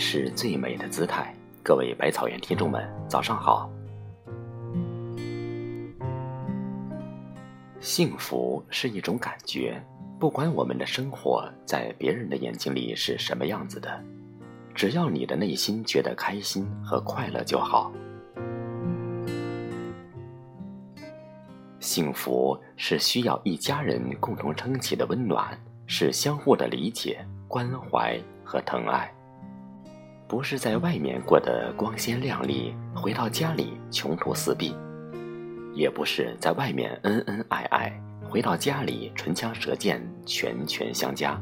是最美的姿态。各位百草园听众们，早上好。幸福是一种感觉，不管我们的生活在别人的眼睛里是什么样子的，只要你的内心觉得开心和快乐就好。幸福是需要一家人共同撑起的温暖，是相互的理解、关怀和疼爱。不是在外面过得光鲜亮丽，回到家里穷途死壁；也不是在外面恩恩爱爱，回到家里唇枪舌剑，拳拳相加。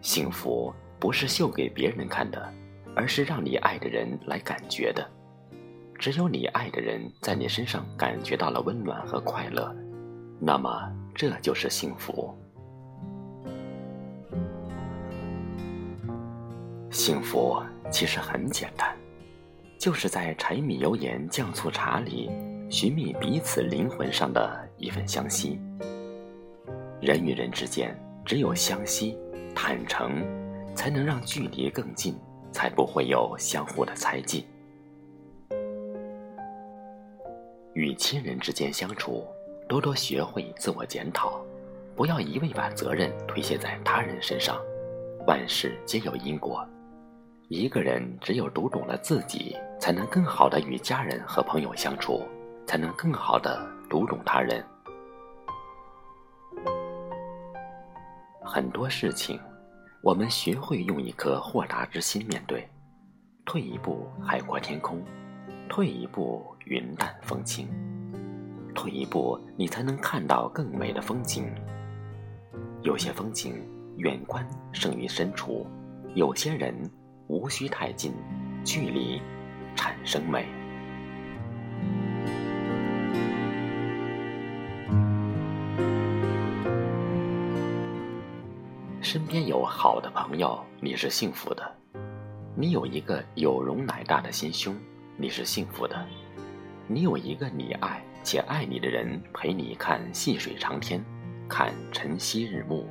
幸福不是秀给别人看的，而是让你爱的人来感觉的。只有你爱的人在你身上感觉到了温暖和快乐，那么这就是幸福。幸福其实很简单，就是在柴米油盐酱醋茶里寻觅彼此灵魂上的一份相惜。人与人之间只有相惜、坦诚，才能让距离更近，才不会有相互的猜忌。与亲人之间相处，多多学会自我检讨，不要一味把责任推卸在他人身上。万事皆有因果。一个人只有读懂了自己，才能更好的与家人和朋友相处，才能更好的读懂他人。很多事情，我们学会用一颗豁达之心面对。退一步，海阔天空；退一步，云淡风轻；退一步，你才能看到更美的风景。有些风景，远观胜于深处；有些人。无需太近，距离产生美。身边有好的朋友，你是幸福的；你有一个有容乃大的心胸，你是幸福的；你有一个你爱且爱你的人陪你看细水长天，看晨曦日暮，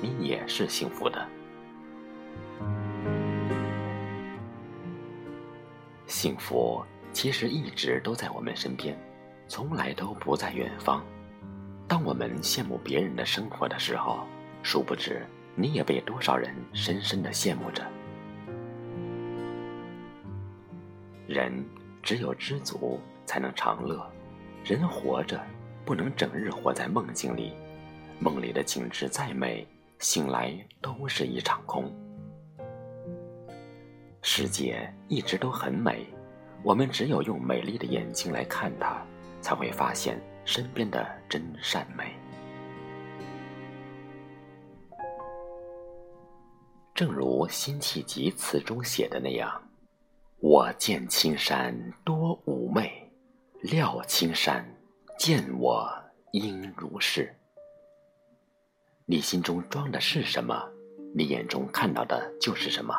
你也是幸福的。幸福其实一直都在我们身边，从来都不在远方。当我们羡慕别人的生活的时候，殊不知你也被多少人深深的羡慕着。人只有知足才能长乐，人活着不能整日活在梦境里，梦里的景致再美，醒来都是一场空。世界一直都很美，我们只有用美丽的眼睛来看它，才会发现身边的真善美。正如辛弃疾词中写的那样：“我见青山多妩媚，料青山见我应如是。”你心中装的是什么，你眼中看到的就是什么。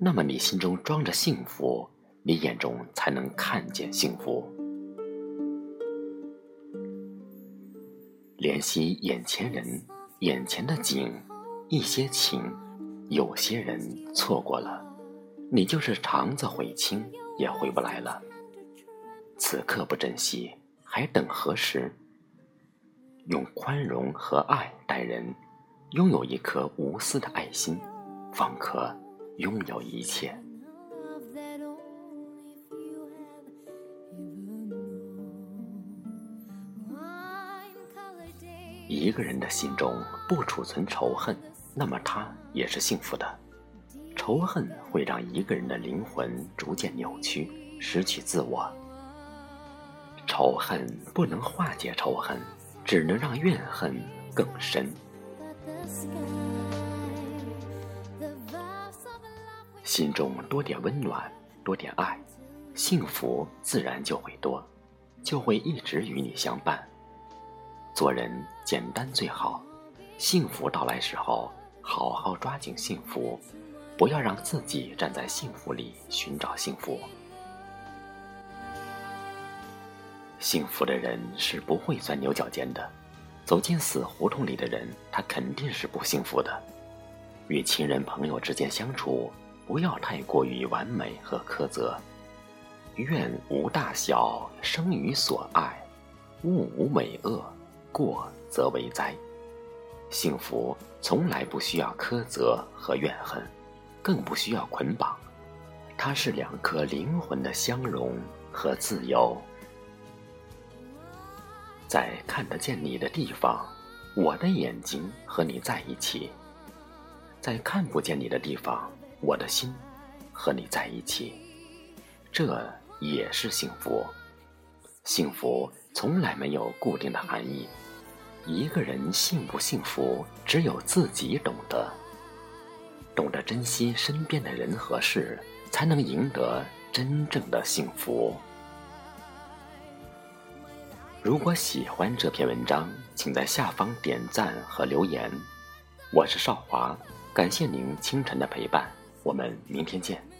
那么你心中装着幸福，你眼中才能看见幸福。怜惜眼前人，眼前的景，一些情，有些人错过了，你就是肠子悔青也回不来了。此刻不珍惜，还等何时？用宽容和爱待人，拥有一颗无私的爱心，方可。拥有一切。一个人的心中不储存仇恨，那么他也是幸福的。仇恨会让一个人的灵魂逐渐扭曲，失去自我。仇恨不能化解仇恨，只能让怨恨更深。心中多点温暖，多点爱，幸福自然就会多，就会一直与你相伴。做人简单最好，幸福到来时候，好好抓紧幸福，不要让自己站在幸福里寻找幸福。幸福的人是不会钻牛角尖的，走进死胡同里的人，他肯定是不幸福的。与亲人朋友之间相处，不要太过于完美和苛责。愿无大小，生于所爱；物无美恶，过则为灾。幸福从来不需要苛责和怨恨，更不需要捆绑，它是两颗灵魂的相融和自由。在看得见你的地方，我的眼睛和你在一起；在看不见你的地方，我的心和你在一起。这也是幸福。幸福从来没有固定的含义。一个人幸不幸福，只有自己懂得。懂得珍惜身边的人和事，才能赢得真正的幸福。如果喜欢这篇文章，请在下方点赞和留言。我是少华，感谢您清晨的陪伴，我们明天见。